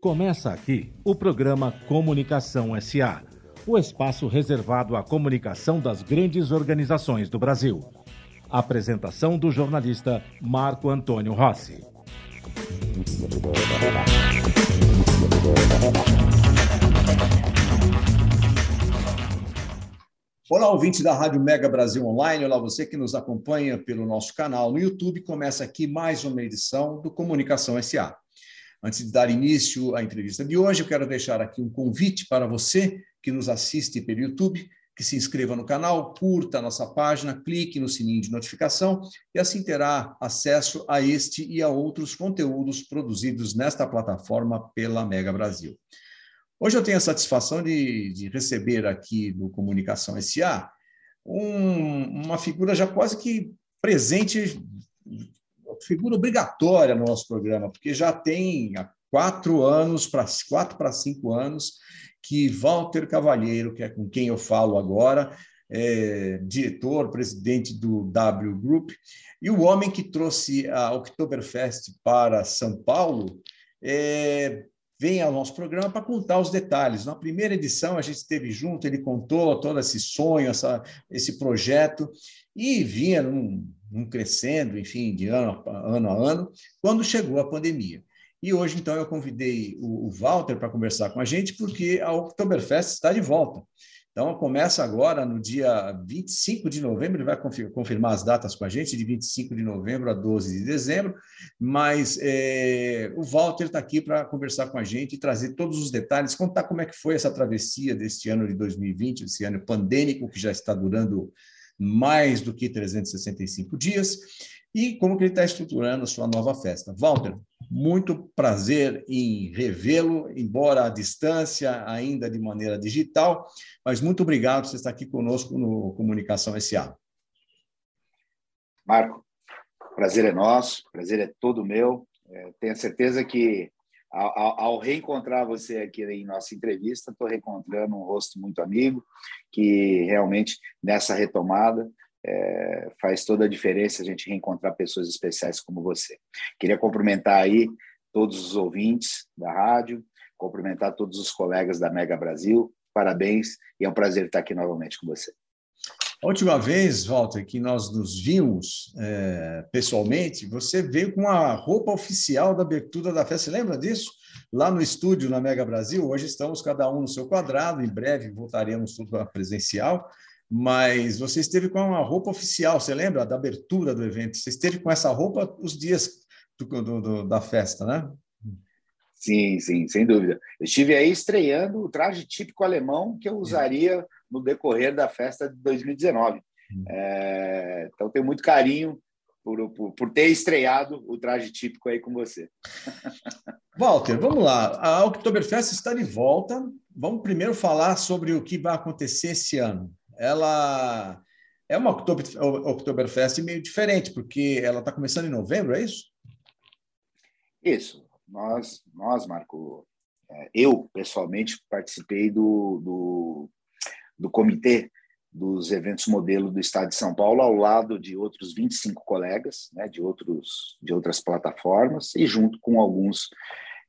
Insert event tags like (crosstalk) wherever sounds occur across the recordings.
Começa aqui o programa Comunicação SA, o espaço reservado à comunicação das grandes organizações do Brasil. Apresentação do jornalista Marco Antônio Rossi. Olá, ouvintes da Rádio Mega Brasil Online. Olá, você que nos acompanha pelo nosso canal no YouTube. Começa aqui mais uma edição do Comunicação SA. Antes de dar início à entrevista de hoje, eu quero deixar aqui um convite para você que nos assiste pelo YouTube, que se inscreva no canal, curta a nossa página, clique no sininho de notificação e assim terá acesso a este e a outros conteúdos produzidos nesta plataforma pela Mega Brasil. Hoje eu tenho a satisfação de, de receber aqui no Comunicação SA um, uma figura já quase que presente figura obrigatória no nosso programa, porque já tem há quatro anos, para quatro para cinco anos, que Walter Cavalheiro, que é com quem eu falo agora, é, diretor, presidente do W Group, e o homem que trouxe a Oktoberfest para São Paulo, é, vem ao nosso programa para contar os detalhes. Na primeira edição, a gente esteve junto, ele contou todo esse sonho, essa, esse projeto, e vinha num, um crescendo, enfim, de ano a, ano a ano, quando chegou a pandemia. E hoje, então, eu convidei o, o Walter para conversar com a gente, porque a Oktoberfest está de volta. Então, começa agora no dia 25 de novembro, ele vai confirmar as datas com a gente, de 25 de novembro a 12 de dezembro, mas é, o Walter está aqui para conversar com a gente e trazer todos os detalhes, contar como é que foi essa travessia deste ano de 2020, esse ano pandêmico que já está durando mais do que 365 dias, e como que ele está estruturando a sua nova festa. Walter, muito prazer em revê-lo, embora à distância, ainda de maneira digital, mas muito obrigado por você estar aqui conosco no Comunicação SA. Marco, prazer é nosso, prazer é todo meu. É, tenho certeza que ao, ao, reencontrar você aqui em nossa entrevista, estou reencontrando um rosto muito amigo, que realmente nessa retomada é, faz toda a diferença a gente reencontrar pessoas especiais como você. Queria cumprimentar aí todos os ouvintes da rádio, cumprimentar todos os colegas da Mega Brasil, parabéns e é um prazer estar aqui novamente com você. A última vez, Walter, que nós nos vimos é, pessoalmente, você veio com a roupa oficial da abertura da festa. Você lembra disso? Lá no estúdio, na Mega Brasil. Hoje estamos cada um no seu quadrado. Em breve voltaremos tudo para presencial. Mas você esteve com uma roupa oficial, você lembra? Da abertura do evento. Você esteve com essa roupa os dias do, do, do, da festa, né? Sim, sim, sem dúvida. Eu estive aí estreando o traje típico alemão que eu usaria no decorrer da festa de 2019. Hum. É, então, tenho muito carinho por, por, por, ter estreado o traje típico aí com você. (laughs) Walter, vamos lá. A Oktoberfest está de volta. Vamos primeiro falar sobre o que vai acontecer esse ano. Ela é uma Oktoberfest meio diferente, porque ela está começando em novembro, é isso? Isso. Nós, nós Marco, é, eu pessoalmente participei do, do do comitê dos eventos modelo do Estado de São Paulo, ao lado de outros 25 colegas, né, de, outros, de outras plataformas, e junto com alguns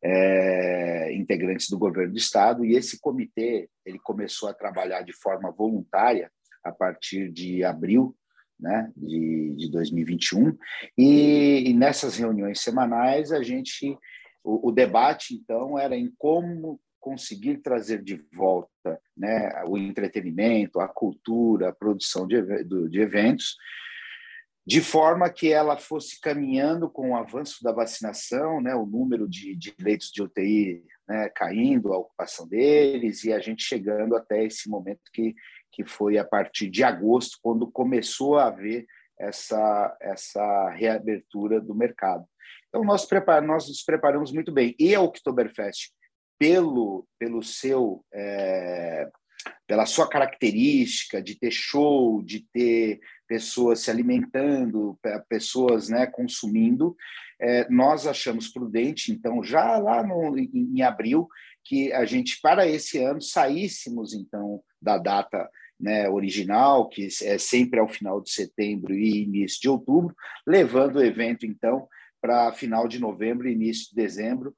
é, integrantes do governo do Estado. E esse comitê ele começou a trabalhar de forma voluntária a partir de abril né, de, de 2021. E, e nessas reuniões semanais, a gente. O, o debate, então, era em como conseguir trazer de volta né, o entretenimento, a cultura, a produção de, de eventos, de forma que ela fosse caminhando com o avanço da vacinação, né, o número de, de leitos de UTI né, caindo, a ocupação deles, e a gente chegando até esse momento que, que foi a partir de agosto, quando começou a haver essa, essa reabertura do mercado. Então, nós, nós nos preparamos muito bem. E a Oktoberfest pelo, pelo seu, é, pela sua característica de ter show, de ter pessoas se alimentando, pessoas né, consumindo, é, nós achamos prudente, então, já lá no, em, em abril, que a gente, para esse ano, saíssemos, então, da data né, original, que é sempre ao final de setembro e início de outubro, levando o evento, então, para final de novembro e início de dezembro,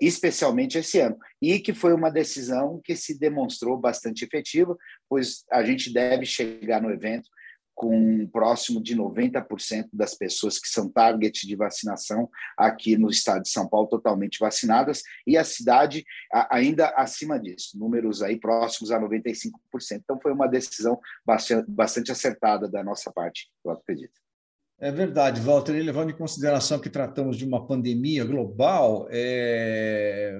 especialmente esse ano, e que foi uma decisão que se demonstrou bastante efetiva, pois a gente deve chegar no evento com próximo de 90% das pessoas que são target de vacinação aqui no estado de São Paulo totalmente vacinadas e a cidade ainda acima disso, números aí próximos a 95%. Então foi uma decisão bastante, bastante acertada da nossa parte, eu acredito. É verdade, Walter. E levando em consideração que tratamos de uma pandemia global, é,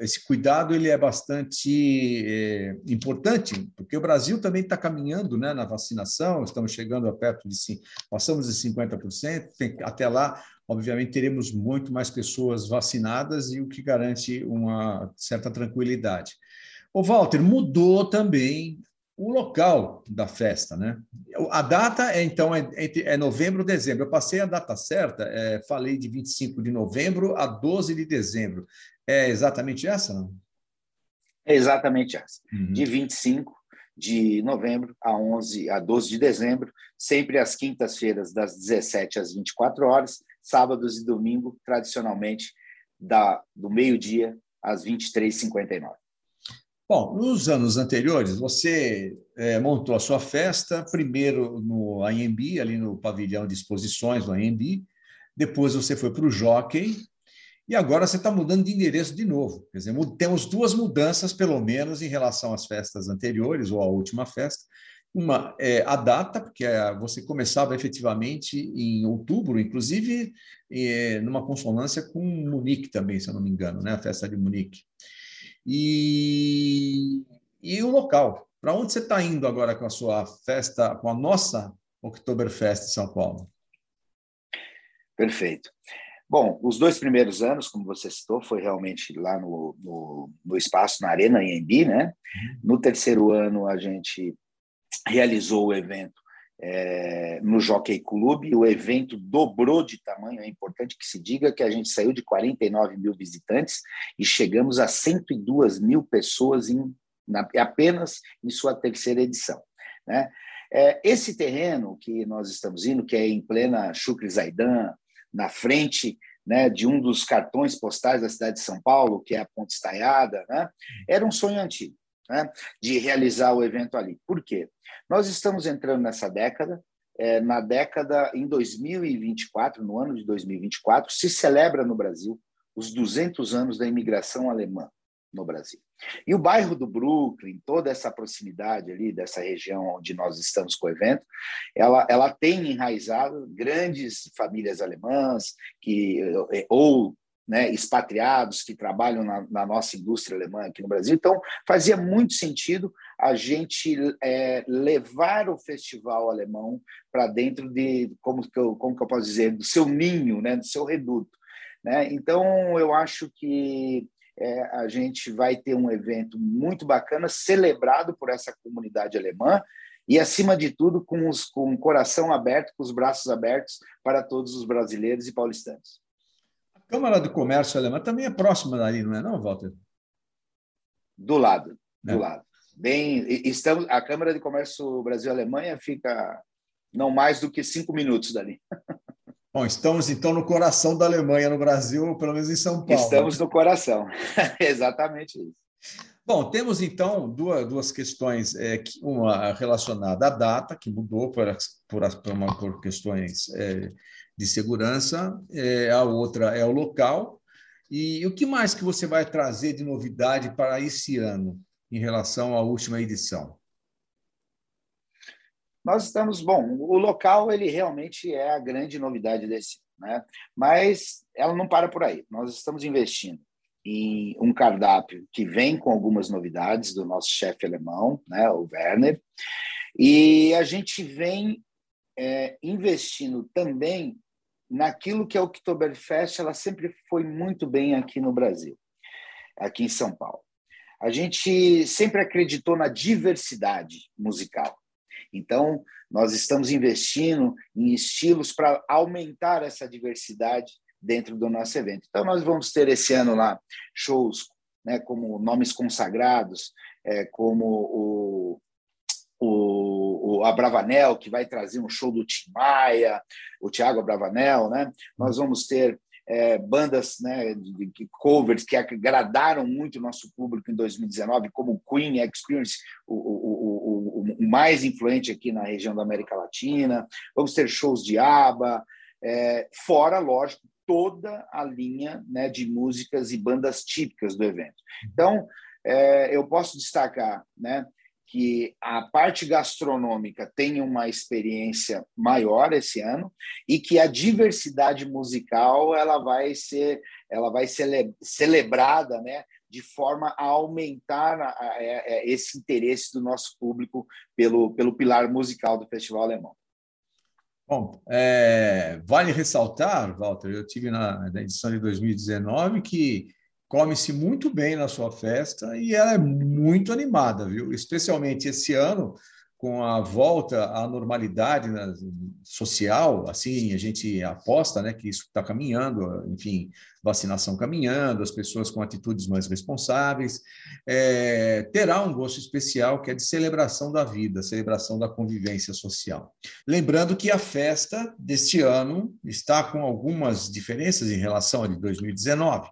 esse cuidado ele é bastante é, importante, porque o Brasil também está caminhando né, na vacinação, estamos chegando a perto de passamos de 50%, tem, até lá, obviamente, teremos muito mais pessoas vacinadas e o que garante uma certa tranquilidade. O Walter, mudou também o local da festa, né? A data é então é, é novembro, dezembro. Eu passei a data certa, é, falei de 25 de novembro a 12 de dezembro. É exatamente essa, não? É exatamente essa. Uhum. De 25 de novembro a 11 a 12 de dezembro, sempre às quintas-feiras das 17 às 24 horas, sábados e domingo tradicionalmente da do meio-dia às 23h59. Bom, nos anos anteriores, você é, montou a sua festa, primeiro no AMB, ali no pavilhão de exposições do AMB, depois você foi para o Jockey, e agora você está mudando de endereço de novo. Quer dizer, temos duas mudanças, pelo menos, em relação às festas anteriores, ou à última festa. Uma é a data, porque é, você começava efetivamente em outubro, inclusive é, numa consonância com Munique também, se eu não me engano, né? a festa de Munique e, e o local. Para onde você está indo agora com a sua festa, com a nossa Oktoberfest em São Paulo? Perfeito. Bom, os dois primeiros anos, como você citou, foi realmente lá no, no, no espaço, na Arena Embi, né? Uhum. No terceiro ano, a gente realizou o evento é, no Jockey Club. O evento dobrou de tamanho. É importante que se diga que a gente saiu de 49 mil visitantes e chegamos a 102 mil pessoas em, na, apenas em sua terceira edição. Né? É, esse terreno que nós estamos indo, que é em plena Chucre Zaidan, na frente né, de um dos cartões postais da cidade de São Paulo, que é a Ponte Estaiada, né, era um sonho antigo né, de realizar o evento ali. Por quê? Nós estamos entrando nessa década, é, na década, em 2024, no ano de 2024, se celebra no Brasil os 200 anos da imigração alemã no Brasil. E o bairro do Brooklyn, toda essa proximidade ali dessa região onde nós estamos com o evento, ela, ela tem enraizado grandes famílias alemãs que ou né, expatriados que trabalham na, na, nossa indústria alemã aqui no Brasil. Então, fazia muito sentido a gente é, levar o festival alemão para dentro de, como que, eu, como que eu posso dizer, do seu ninho, né, do seu reduto. Né? Então, eu acho que é, a gente vai ter um evento muito bacana, celebrado por essa comunidade alemã, e, acima de tudo, com, os, com o coração aberto, com os braços abertos para todos os brasileiros e paulistanos. Câmara do Comércio Alemã também é próxima dali, não é não, Walter? Do lado, do é. lado. Bem, estamos, a Câmara de Comércio Brasil-Alemanha fica não mais do que cinco minutos dali. (laughs) Bom, estamos então no coração da Alemanha, no Brasil, pelo menos em São Paulo. Estamos no coração, (laughs) exatamente isso. Bom, temos então duas, duas questões, é, uma relacionada à data, que mudou por, por, por, uma, por questões é, de segurança, é, a outra é o local. E o que mais que você vai trazer de novidade para esse ano em relação à última edição? Nós estamos, bom, o local ele realmente é a grande novidade desse, né? Mas ela não para por aí. Nós estamos investindo em um cardápio que vem com algumas novidades do nosso chefe alemão, né, o Werner, e a gente vem é, investindo também naquilo que a Oktoberfest ela sempre foi muito bem aqui no Brasil, aqui em São Paulo. A gente sempre acreditou na diversidade musical. Então, nós estamos investindo em estilos para aumentar essa diversidade dentro do nosso evento. Então, nós vamos ter esse ano lá shows né, como nomes consagrados, é, como o, o, o Abravanel, que vai trazer um show do Tim Maia, o Thiago Abravanel, né? Nós vamos ter é, bandas né, de, de, covers que agradaram muito o nosso público em 2019, como Queen Experience, o, o, o, o, mais influente aqui na região da América Latina. Vamos ter shows de ABBA, é, fora, lógico, toda a linha né, de músicas e bandas típicas do evento. Então, é, eu posso destacar né, que a parte gastronômica tem uma experiência maior esse ano e que a diversidade musical ela vai ser ela vai ser celebrada né de forma a aumentar a, a, a, esse interesse do nosso público pelo, pelo pilar musical do Festival Alemão. Bom, é, vale ressaltar, Walter, eu tive na, na edição de 2019 que come-se muito bem na sua festa e ela é muito animada, viu? Especialmente esse ano, com a volta à normalidade né, social, assim, a gente aposta né, que isso está caminhando, enfim, vacinação caminhando, as pessoas com atitudes mais responsáveis, é, terá um gosto especial que é de celebração da vida, celebração da convivência social. Lembrando que a festa deste ano está com algumas diferenças em relação a de 2019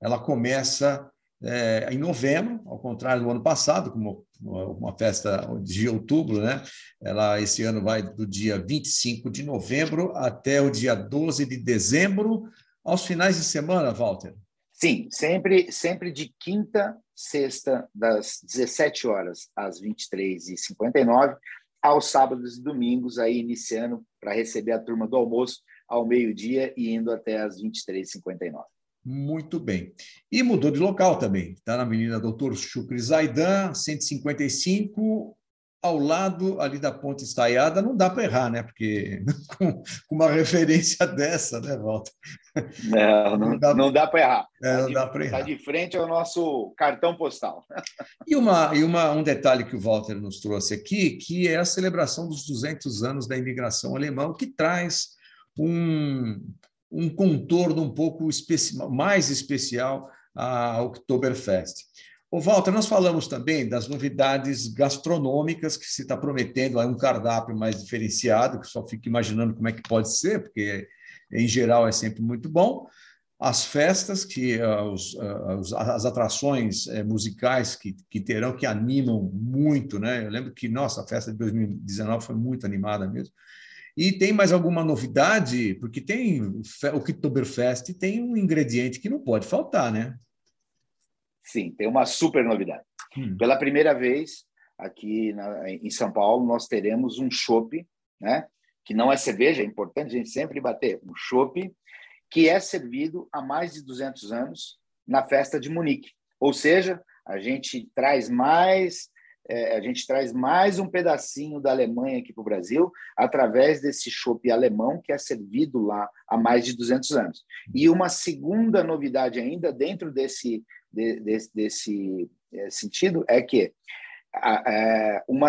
ela começa é, em novembro, ao contrário do ano passado, como uma festa de outubro, né? Ela esse ano vai do dia 25 de novembro até o dia 12 de dezembro, aos finais de semana, Walter. Sim, sempre sempre de quinta, sexta, das 17 horas às 23h59, aos sábados e domingos, aí iniciando para receber a turma do almoço ao meio-dia e indo até às 23h59. Muito bem. E mudou de local também. Está na Avenida Doutor Chucre Zaidan, 155, ao lado ali da Ponte Estaiada. Não dá para errar, né? Porque (laughs) com, uma referência (laughs) dessa, né, Walter? Não, não, não dá, para errar. É, não dá para errar. Está de frente ao nosso cartão postal. E, uma, e uma, um detalhe que o Walter nos trouxe aqui, que é a celebração dos 200 anos da imigração alemã, que traz um, um contorno um pouco especi mais especial à Oktoberfest. O Walter, nós falamos também das novidades gastronômicas que se está prometendo, um cardápio mais diferenciado, que só fico imaginando como é que pode ser, porque em geral é sempre muito bom. As festas, que uh, os, uh, as atrações uh, musicais que, que terão, que animam muito, né? Eu lembro que, nossa, a festa de 2019 foi muito animada mesmo. E tem mais alguma novidade? Porque tem o Oktoberfest tem um ingrediente que não pode faltar, né? Sim, tem uma super novidade. Hum. Pela primeira vez aqui na, em São Paulo, nós teremos um chopp, né? que não é cerveja, é importante a gente sempre bater, um chopp que é servido há mais de 200 anos na festa de Munique. Ou seja, a gente traz mais é, a gente traz mais um pedacinho da Alemanha aqui para o Brasil, através desse chopp alemão que é servido lá há mais de 200 anos. E uma segunda novidade ainda dentro desse, de, desse, desse é, sentido é que é, uma,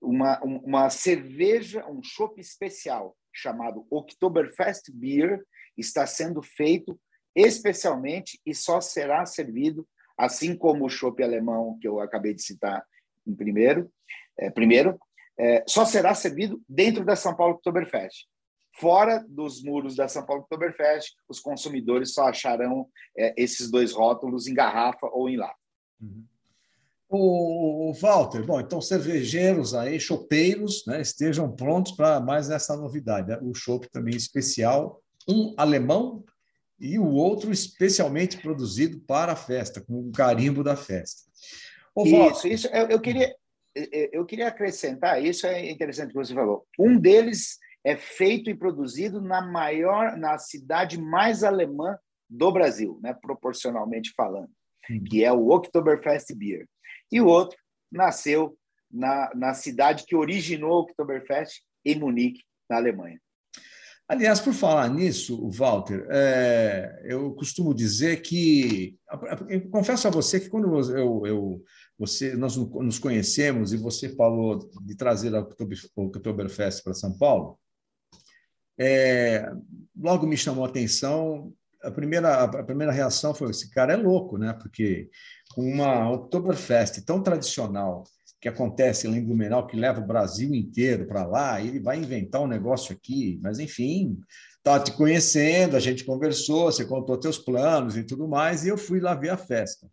uma, uma cerveja, um chopp especial chamado Oktoberfest Beer está sendo feito especialmente e só será servido, assim como o chopp alemão que eu acabei de citar em primeiro, é, primeiro é, só será servido dentro da São Paulo Oktoberfest. Fora dos muros da São Paulo Oktoberfest, os consumidores só acharão é, esses dois rótulos em garrafa ou em lata. Uhum. O, Walter, bom, então cervejeiros aí, chopeiros, né, estejam prontos para mais essa novidade. Né? O chopp também especial, um alemão e o outro especialmente produzido para a festa, com o carimbo da festa. Ô, isso, isso eu, eu, queria, eu queria acrescentar, isso é interessante que você falou. Um deles é feito e produzido na maior, na cidade mais alemã do Brasil, né, proporcionalmente falando, uhum. que é o Oktoberfest Beer. E o outro nasceu na, na cidade que originou o Oktoberfest, em Munique, na Alemanha. Aliás, por falar nisso, Walter, é, eu costumo dizer que, eu confesso a você que quando eu, eu você, nós nos conhecemos e você falou de trazer a Oktoberfest para São Paulo. É, logo me chamou a atenção. A primeira, a primeira reação foi: esse cara é louco, né? Porque com uma Oktoberfest tão tradicional, que acontece lá em Blumenau, que leva o Brasil inteiro para lá, ele vai inventar um negócio aqui, mas enfim, estava te conhecendo, a gente conversou, você contou teus planos e tudo mais, e eu fui lá ver a festa.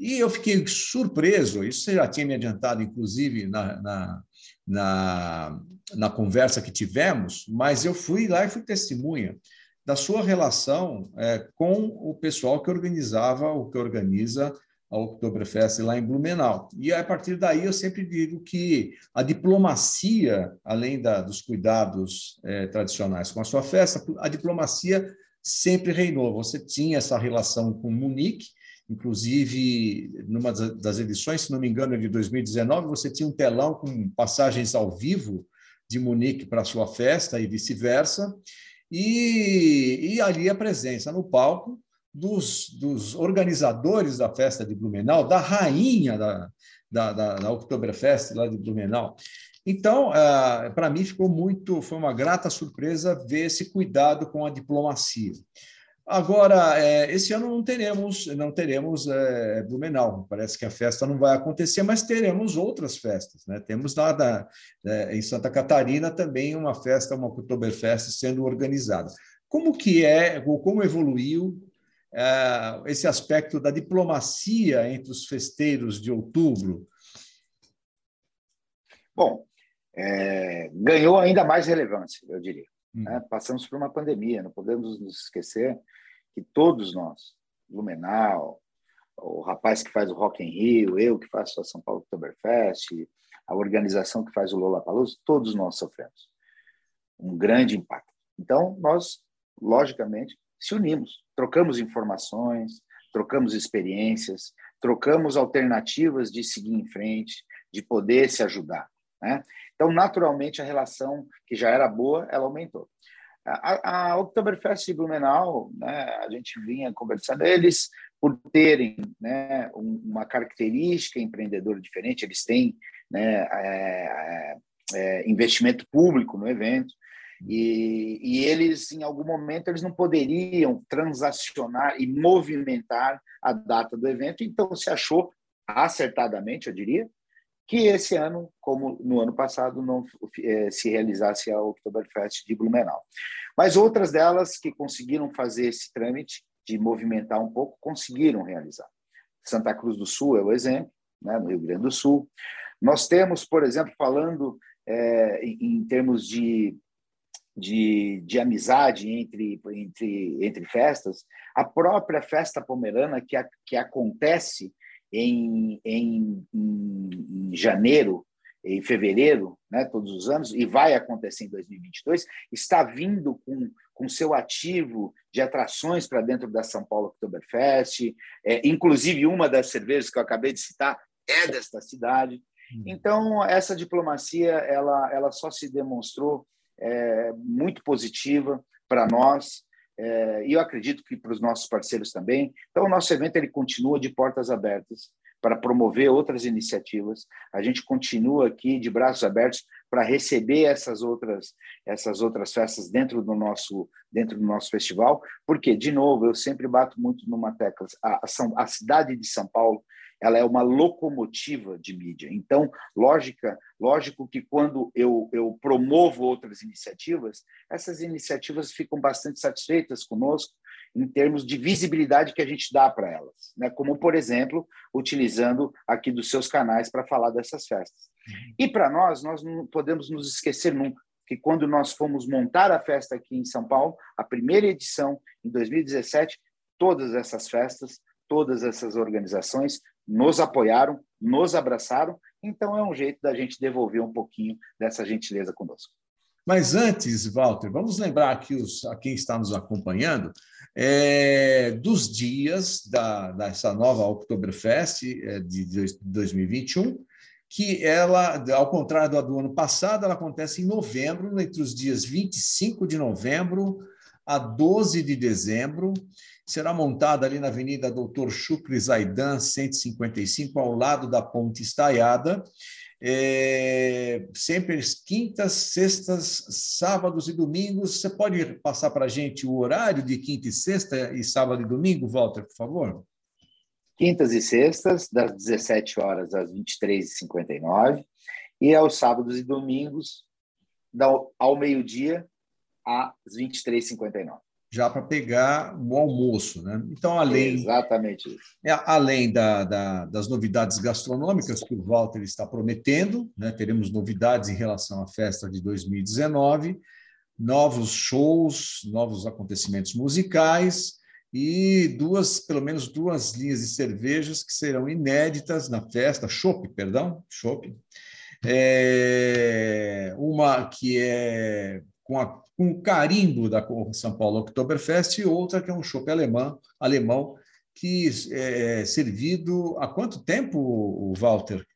E eu fiquei surpreso, isso você já tinha me adiantado, inclusive, na, na, na, na conversa que tivemos, mas eu fui lá e fui testemunha da sua relação é, com o pessoal que organizava, o que organiza a Oktoberfest lá em Blumenau. E a partir daí eu sempre digo que a diplomacia, além da, dos cuidados é, tradicionais com a sua festa, a diplomacia sempre reinou. Você tinha essa relação com Munique, inclusive numa das edições, se não me engano, de 2019, você tinha um telão com passagens ao vivo de Munique para sua festa e vice-versa, e, e ali a presença no palco dos, dos organizadores da festa de Blumenau, da rainha da, da, da, da Oktoberfest lá de Blumenau. Então, ah, para mim ficou muito, foi uma grata surpresa ver esse cuidado com a diplomacia. Agora, é, esse ano não teremos, não teremos é, Blumenau. Parece que a festa não vai acontecer, mas teremos outras festas. Né? Temos lá da, é, em Santa Catarina também uma festa, uma Oktoberfest sendo organizada. Como que é, ou como evoluiu é, esse aspecto da diplomacia entre os festeiros de outubro? Bom, é, ganhou ainda mais relevância, eu diria. Hum. Né? Passamos por uma pandemia, não podemos nos esquecer que todos nós, Blumenau, o rapaz que faz o Rock in Rio, eu que faço a São Paulo Oktoberfest, a organização que faz o Lollapalooza, todos nós sofremos um grande impacto. Então, nós, logicamente, se unimos, trocamos informações, trocamos experiências, trocamos alternativas de seguir em frente, de poder se ajudar. Né? Então, naturalmente, a relação que já era boa, ela aumentou. A, a Oktoberfest de Blumenau, né, a gente vinha conversando, eles, por terem né, uma característica empreendedora diferente, eles têm né, é, é, é investimento público no evento, e, e, eles, em algum momento, eles não poderiam transacionar e movimentar a data do evento, então se achou, acertadamente, eu diria, que esse ano, como no ano passado, não é, se realizasse a Oktoberfest de Blumenau. Mas outras delas que conseguiram fazer esse trâmite de movimentar um pouco, conseguiram realizar. Santa Cruz do Sul é o exemplo, né, no Rio Grande do Sul. Nós temos, por exemplo, falando é, em, termos de de, de amizade entre, entre, entre festas, a própria festa pomerana que, a, que acontece em, em, em, janeiro, em fevereiro, né, todos os anos, e vai acontecer em 2022, está vindo com, com seu ativo de atrações para dentro da São Paulo Oktoberfest, é, inclusive uma das cervejas que eu acabei de citar é desta cidade. Hum. Então, essa diplomacia ela, ela só se demonstrou é, muito positiva para nós é, e eu acredito que para os nossos parceiros também. Então, o nosso evento ele continua de portas abertas para promover outras iniciativas. A gente continua aqui de braços abertos para receber essas outras essas outras festas dentro do nosso dentro do nosso festival, porque de novo eu sempre bato muito numa tecla a, a, a cidade de São Paulo ela é uma locomotiva de mídia. Então, lógica, lógico que quando eu, eu promovo outras iniciativas, essas iniciativas ficam bastante satisfeitas conosco em termos de visibilidade que a gente dá para elas, né? como, por exemplo, utilizando aqui dos seus canais para falar dessas festas. Uhum. E para nós, nós não podemos nos esquecer nunca que quando nós fomos montar a festa aqui em São Paulo, a primeira edição, em 2017, todas essas festas, todas essas organizações nos apoiaram, nos abraçaram, então é um jeito da gente devolver um pouquinho dessa gentileza conosco. Mas antes, Walter, vamos lembrar aqui os, a quem está nos acompanhando é, dos dias da, dessa nova Oktoberfest é, de 2021, que ela, ao contrário do, do ano passado, ela acontece em novembro, entre os dias 25 de novembro a 12 de dezembro, será montada ali na Avenida Doutor Chucre Zaidan, 155, ao lado da Ponte Estaiada. É, sempre quintas, sextas, sábados e domingos. Você pode passar para a gente o horário de quinta e sexta e sábado e domingo, Walter, por favor? quintas e sextas, das 17 horas às 23h59, e aos sábados e domingos, ao meio-dia às 23h59 já para pegar o almoço, né? Então, além exatamente isso. É, além da, da, das novidades gastronômicas que o Walter está prometendo, né? Teremos novidades em relação à festa de 2019, novos shows, novos acontecimentos musicais e duas, pelo menos duas linhas de cervejas que serão inéditas na festa, chopp, perdão, chopp. É, uma que é com, a, com o carimbo da São Paulo Oktoberfest e outra que é um chopp alemão, alemão que é, é servido há quanto tempo, Walter?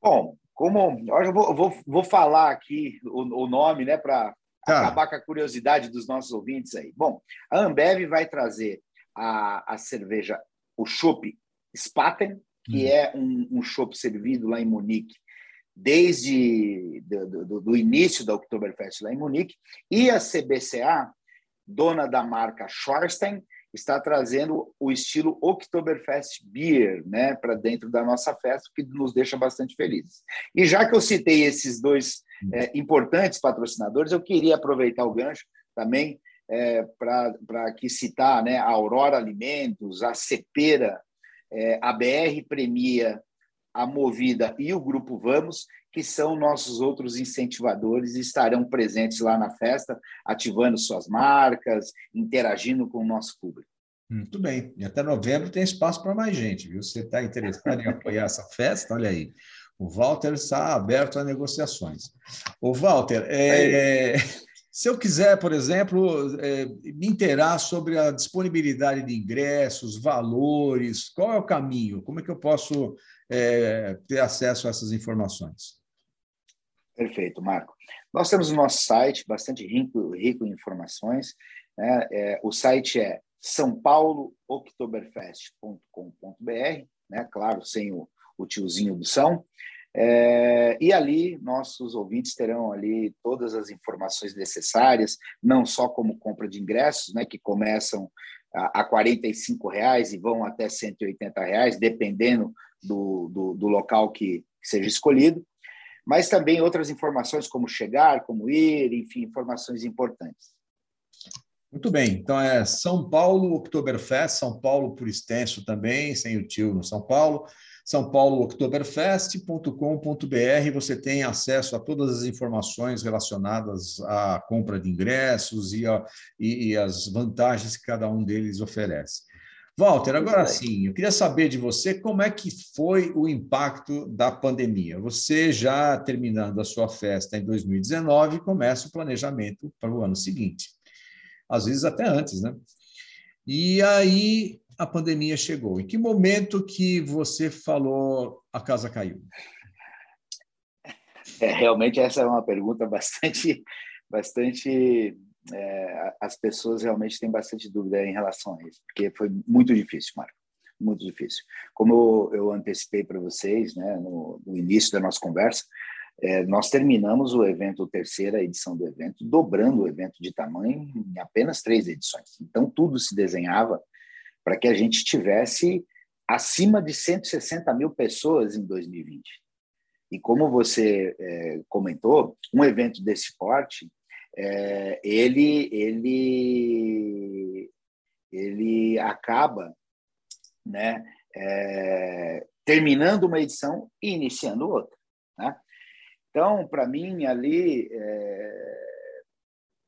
Bom, como eu vou, vou, vou falar aqui o, o nome, né, para tá. acabar com a curiosidade dos nossos ouvintes aí. Bom, a Ambev vai trazer a, a cerveja, o chopp Spaten, que hum. é um, um chopp servido lá em Munique desde do, do, do, início da Oktoberfest lá em Munique, e a CBCA, dona da marca Schwarstein, está trazendo o estilo Oktoberfest Beer né, para dentro da nossa festa, que nos deixa bastante felizes. E já que eu citei esses dois é, importantes patrocinadores, eu queria aproveitar o gancho também é, para aqui citar né, a Aurora Alimentos, a Cepera, é, a BR Premia a Movida e o Grupo Vamos, que são nossos outros incentivadores e estarão presentes lá na festa, ativando suas marcas, interagindo com o nosso público. Muito bem. E até novembro tem espaço para mais gente, viu? Você está interessado em apoiar essa festa? Olha aí. O Walter está aberto a negociações. O Walter, é, se eu quiser, por exemplo, é, me inteirar sobre a disponibilidade de ingressos, valores, qual é o caminho? Como é que eu posso é, ter acesso a essas informações? Perfeito, Marco. Nós temos o nosso site, bastante rico, rico em informações. Né? É, o site é sãopaulooktoberfest.com.br, né? claro, sem o, o tiozinho do São. É, e ali nossos ouvintes terão ali todas as informações necessárias, não só como compra de ingressos, né, que começam a, a R$ reais e vão até 180 reais, dependendo do, do, do local que seja escolhido, mas também outras informações como chegar, como ir, enfim, informações importantes. Muito bem, então é São Paulo Oktoberfest, São Paulo por extenso também, sem o tio no São Paulo, São Paulo Oktoberfest.com.br, você tem acesso a todas as informações relacionadas à compra de ingressos e, a, e, e as vantagens que cada um deles oferece. Walter, agora sim, eu queria saber de você como é que foi o impacto da pandemia. Você já terminando a sua festa em 2019, começa o planejamento para o ano seguinte. Às vezes até antes, né? E aí a pandemia chegou. Em que momento que você falou a casa caiu? É, realmente essa é uma pergunta bastante, bastante é, as pessoas realmente têm bastante dúvida em relação a isso, porque foi muito difícil, Marco, muito difícil. Como eu, antecipei para vocês né, no, no, início da nossa conversa, é, nós terminamos o evento, a terceira edição do evento, dobrando o evento de tamanho em apenas três edições. Então, tudo se desenhava para que a gente tivesse acima de 160 mil pessoas em 2020. E como você é, comentou, um evento desse porte é, ele, ele, ele acaba né, é, terminando uma edição e iniciando outra. Né? Então, para mim, ali, é,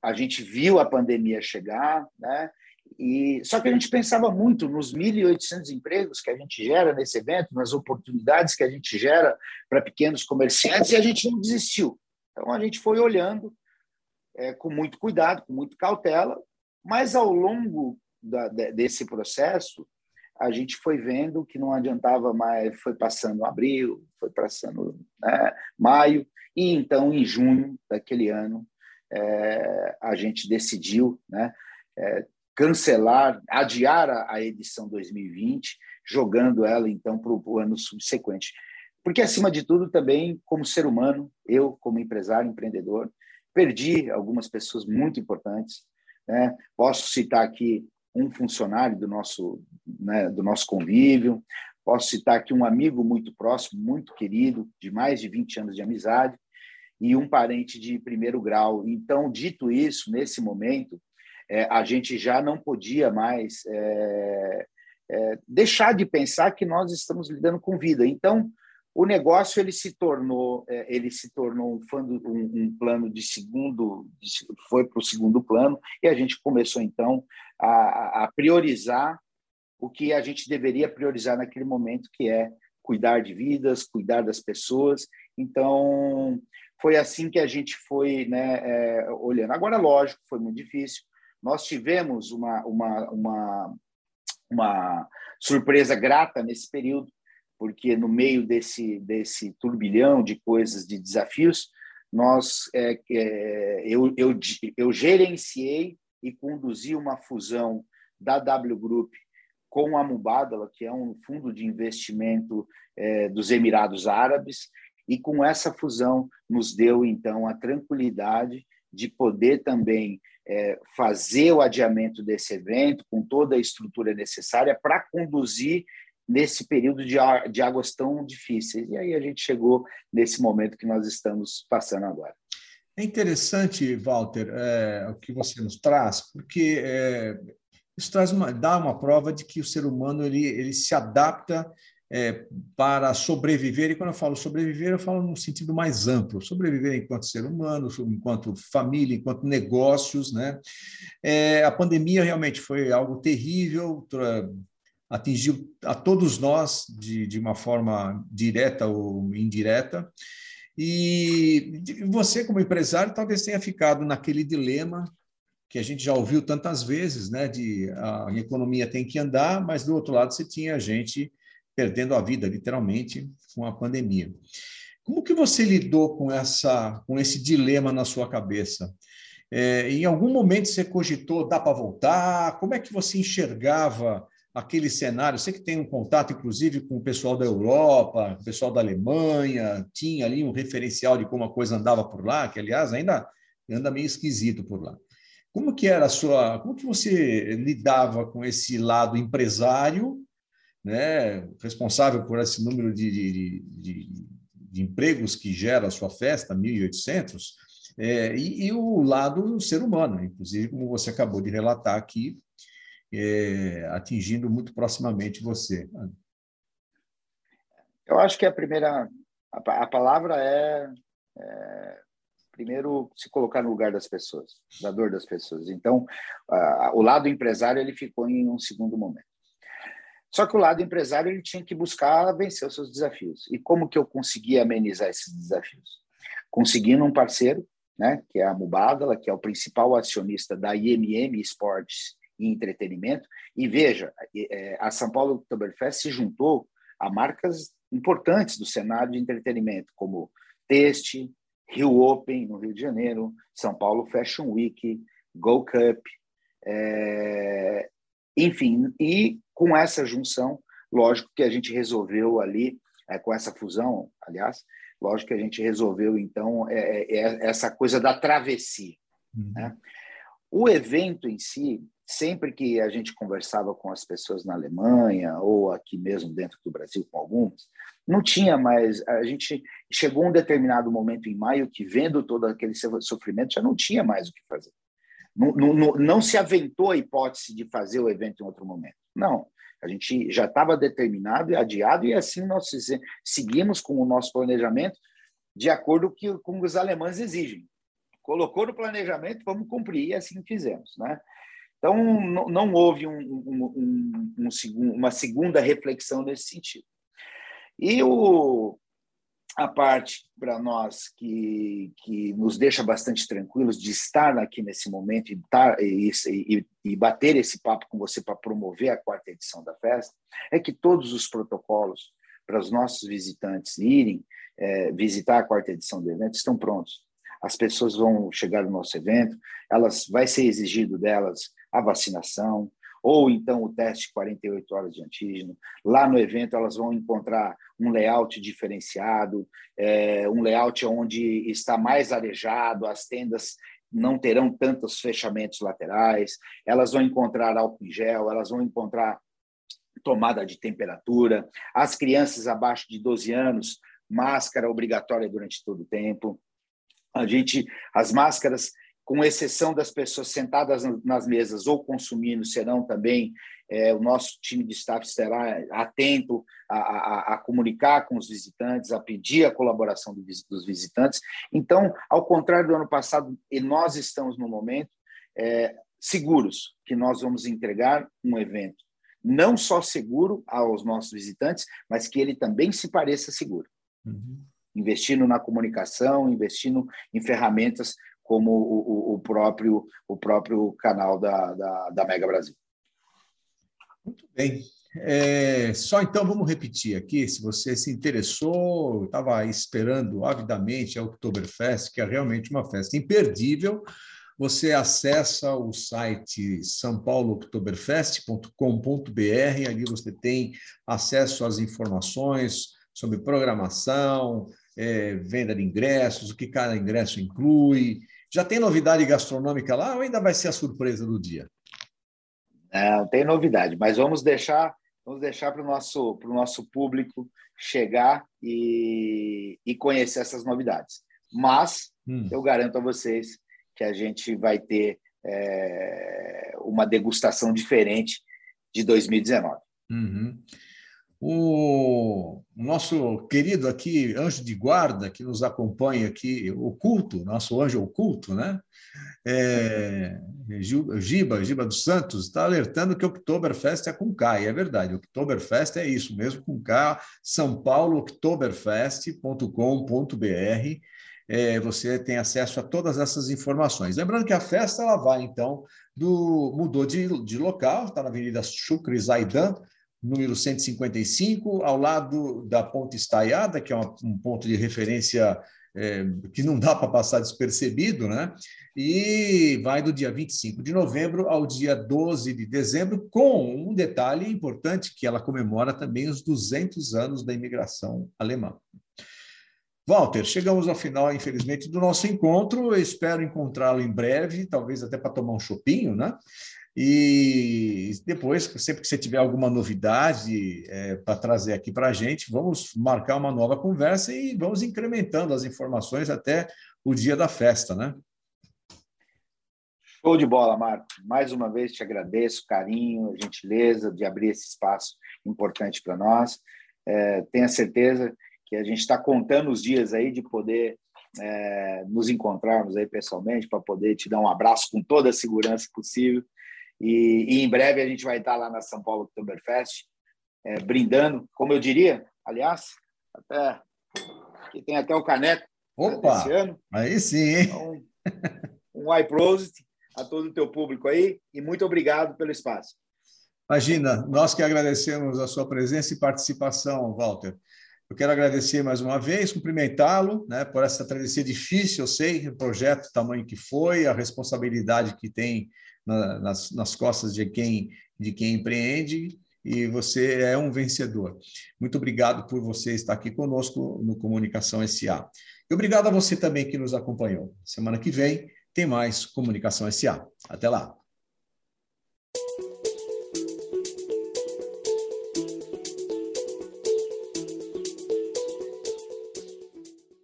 a gente viu a pandemia chegar, né? E, só que a gente pensava muito nos 1.800 empregos que a gente gera nesse evento, nas oportunidades que a gente gera para pequenos comerciantes, e a gente não desistiu. Então, a gente foi olhando é, com muito cuidado, com muita cautela, mas ao longo da, desse processo, a gente foi vendo que não adiantava mais, foi passando abril, foi passando né, maio, e então, em junho daquele ano, é, a gente decidiu né, é, cancelar, adiar a, edição 2020, jogando ela, então, para o ano subsequente. Porque, acima de tudo, também, como ser humano, eu, como empresário, empreendedor, perdi algumas pessoas muito importantes. Né? Posso citar aqui um funcionário do nosso, né, do nosso convívio. Posso citar aqui um amigo muito próximo, muito querido, de mais de 20 anos de amizade, e um parente de primeiro grau. Então, dito isso, nesse momento, é, a gente já não podia mais é, é, deixar de pensar que nós estamos lidando com vida. Então, o negócio ele se tornou é, ele se tornou um, um, um plano de segundo foi para o segundo plano e a gente começou então a, a, priorizar o que a gente deveria priorizar naquele momento que é cuidar de vidas cuidar das pessoas então foi assim que a gente foi né, é, olhando agora lógico foi muito difícil nós tivemos uma, uma, uma, uma surpresa grata nesse período porque no meio desse, desse turbilhão de coisas, de desafios, nós, é, é, eu, eu, eu gerenciei e conduzi uma fusão da W Group com a Mubadala, que é um fundo de investimento é, dos Emirados Árabes, e com essa fusão nos deu então a tranquilidade de poder também é, fazer o adiamento desse evento com toda a estrutura necessária para conduzir nesse período de, de águas tão difíceis. E aí a gente chegou nesse momento que nós estamos passando agora. É interessante, Walter, é, o que você nos traz, porque é, isso traz uma, dá uma prova de que o ser humano ele, ele se adapta é, para sobreviver, e quando eu falo sobreviver, eu falo num sentido mais amplo, sobreviver enquanto ser humano, enquanto família, enquanto negócios. Né? É, a pandemia realmente foi algo terrível, atingiu a todos nós de, de uma forma direta ou indireta. E você, como empresário, talvez tenha ficado naquele dilema que a gente já ouviu tantas vezes, né? De a economia tem que andar, mas do outro lado você tinha gente perdendo a vida, literalmente, com a pandemia. Como que você lidou com essa, com esse dilema na sua cabeça? É, em algum momento você cogitou, dá para voltar? Como é que você enxergava aquele cenário. Você que tem um contato, inclusive, com o pessoal da Europa, o pessoal da Alemanha, tinha ali um referencial de como a coisa andava por lá, que, aliás, ainda anda meio esquisito por lá. Como que era a sua, como que você lidava com esse lado empresário, né, responsável por esse número de, de, de, de empregos que gera a sua festa, 1.800, é, e, e o lado ser humano, inclusive, como você acabou de relatar aqui, é, atingindo muito proximamente você. Eu acho que a primeira, a, a palavra é, é, primeiro se colocar no lugar das pessoas, da dor das pessoas. Então, a, o lado empresário ele ficou em um segundo momento. Só que o lado empresário ele tinha que buscar vencer os seus desafios. E como que eu consegui amenizar esses desafios? Conseguindo um parceiro, né, que é a Mubadala, que é o principal acionista da IMM Sports e entretenimento. E veja, é, a São Paulo Oktoberfest se juntou a marcas importantes do cenário de entretenimento, como Teste, Rio Open, no Rio de Janeiro, São Paulo Fashion Week, Go Cup, é... enfim, e com essa junção, lógico que a gente resolveu ali, é, com essa fusão, aliás, lógico que a gente resolveu, então, é, é, é essa coisa da travessia. Uhum. Né? O evento em si, sempre que a gente conversava com as pessoas na Alemanha ou aqui mesmo dentro do Brasil com algumas, não tinha mais. A gente chegou um determinado momento em maio que, vendo todo aquele sofrimento, já não tinha mais o que fazer. Não, não, não se aventou a hipótese de fazer o evento em outro momento. Não. A gente já estava determinado e adiado, e assim nós seguimos com o nosso planejamento de acordo com o que os alemães exigem. Colocou no planejamento, vamos cumprir, e assim fizemos. Né? Então, não, não houve um, um, um, uma segunda reflexão nesse sentido. E o, a parte para nós que, que nos deixa bastante tranquilos de estar aqui nesse momento e, tar, e, e, e bater esse papo com você para promover a quarta edição da festa é que todos os protocolos para os nossos visitantes irem é, visitar a quarta edição do evento estão prontos. As pessoas vão chegar no nosso evento, elas vai ser exigido delas a vacinação, ou então o teste de 48 horas de antígeno. Lá no evento, elas vão encontrar um layout diferenciado, é, um layout onde está mais arejado, as tendas não terão tantos fechamentos laterais, elas vão encontrar álcool em gel, elas vão encontrar tomada de temperatura, as crianças abaixo de 12 anos, máscara obrigatória durante todo o tempo. A gente, as máscaras, com exceção das pessoas sentadas nas mesas ou consumindo, serão também é, o nosso time de staff estará atento a, a, a, comunicar com os visitantes, a pedir a colaboração do, dos visitantes. Então, ao contrário do ano passado, e nós estamos no momento é, seguros que nós vamos entregar um evento não só seguro aos nossos visitantes, mas que ele também se pareça seguro. Uhum. Investindo na comunicação, investindo em ferramentas como o, o, próprio, o próprio canal da, da, da Mega Brasil. Muito bem. É, só então vamos repetir aqui, se você se interessou, estava esperando avidamente a Oktoberfest, que é realmente uma festa imperdível, você acessa o site sãopaulooktoberfest.com.br, ali você tem acesso às informações sobre programação, é, venda de ingressos, o que cada ingresso inclui. Já tem novidade gastronômica lá ou ainda vai ser a surpresa do dia? Não, tem novidade, mas vamos deixar vamos deixar para o nosso, nosso público chegar e, e conhecer essas novidades. Mas hum. eu garanto a vocês que a gente vai ter é, uma degustação diferente de 2019. Uhum. O nosso querido aqui, anjo de guarda, que nos acompanha aqui, oculto, nosso anjo oculto, né? É, Giba, Giba dos Santos, está alertando que Oktoberfest é com K, e é verdade, Oktoberfest é isso mesmo, com K, São Paulo, oktoberfest.com.br, é, você tem acesso a todas essas informações. Lembrando que a festa ela vai, então, do mudou de, de local, está na Avenida Shukri Zaidan, número 155, ao lado da Ponte Estaiada, que é uma, um ponto de referência é, que não dá para passar despercebido, né? E vai do dia 25 de novembro ao dia 12 de dezembro, com um detalhe importante, que ela comemora também os 200 anos da imigração alemã. Walter, chegamos ao final, infelizmente, do nosso encontro. Eu espero encontrá-lo em breve, talvez até para tomar um chopinho, né? E depois, sempre que você tiver alguma novidade é, para trazer aqui para a gente, vamos marcar uma nova conversa e vamos incrementando as informações até o dia da festa, né? Show de bola, Marco. Mais uma vez te agradeço, carinho, a gentileza de abrir esse espaço importante para nós. É, tenha certeza que a gente está contando os dias aí de poder é, nos encontrarmos aí pessoalmente para poder te dar um abraço com toda a segurança possível. E, e em breve a gente vai estar lá na São Paulo Oktoberfest, é, brindando, como eu diria, aliás, até que tem até o caneco Opa, desse ano. Aí sim, hein? Então, um iProsit a todo o teu público aí e muito obrigado pelo espaço. Imagina, nós que agradecemos a sua presença e participação, Walter. Eu quero agradecer mais uma vez, cumprimentá-lo né, por essa travessia difícil, eu sei, o projeto, o tamanho que foi, a responsabilidade que tem na, nas, nas costas de quem, de quem empreende, e você é um vencedor. Muito obrigado por você estar aqui conosco no Comunicação SA. E obrigado a você também que nos acompanhou. Semana que vem tem mais Comunicação SA. Até lá.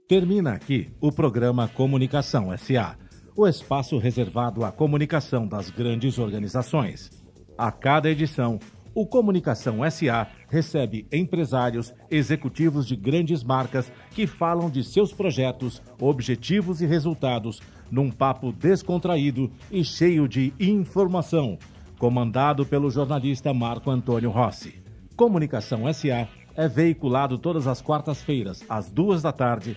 Termina aqui o programa Comunicação SA, o espaço reservado à comunicação das grandes organizações. A cada edição, o Comunicação SA recebe empresários, executivos de grandes marcas que falam de seus projetos, objetivos e resultados num papo descontraído e cheio de informação, comandado pelo jornalista Marco Antônio Rossi. Comunicação SA é veiculado todas as quartas-feiras, às duas da tarde,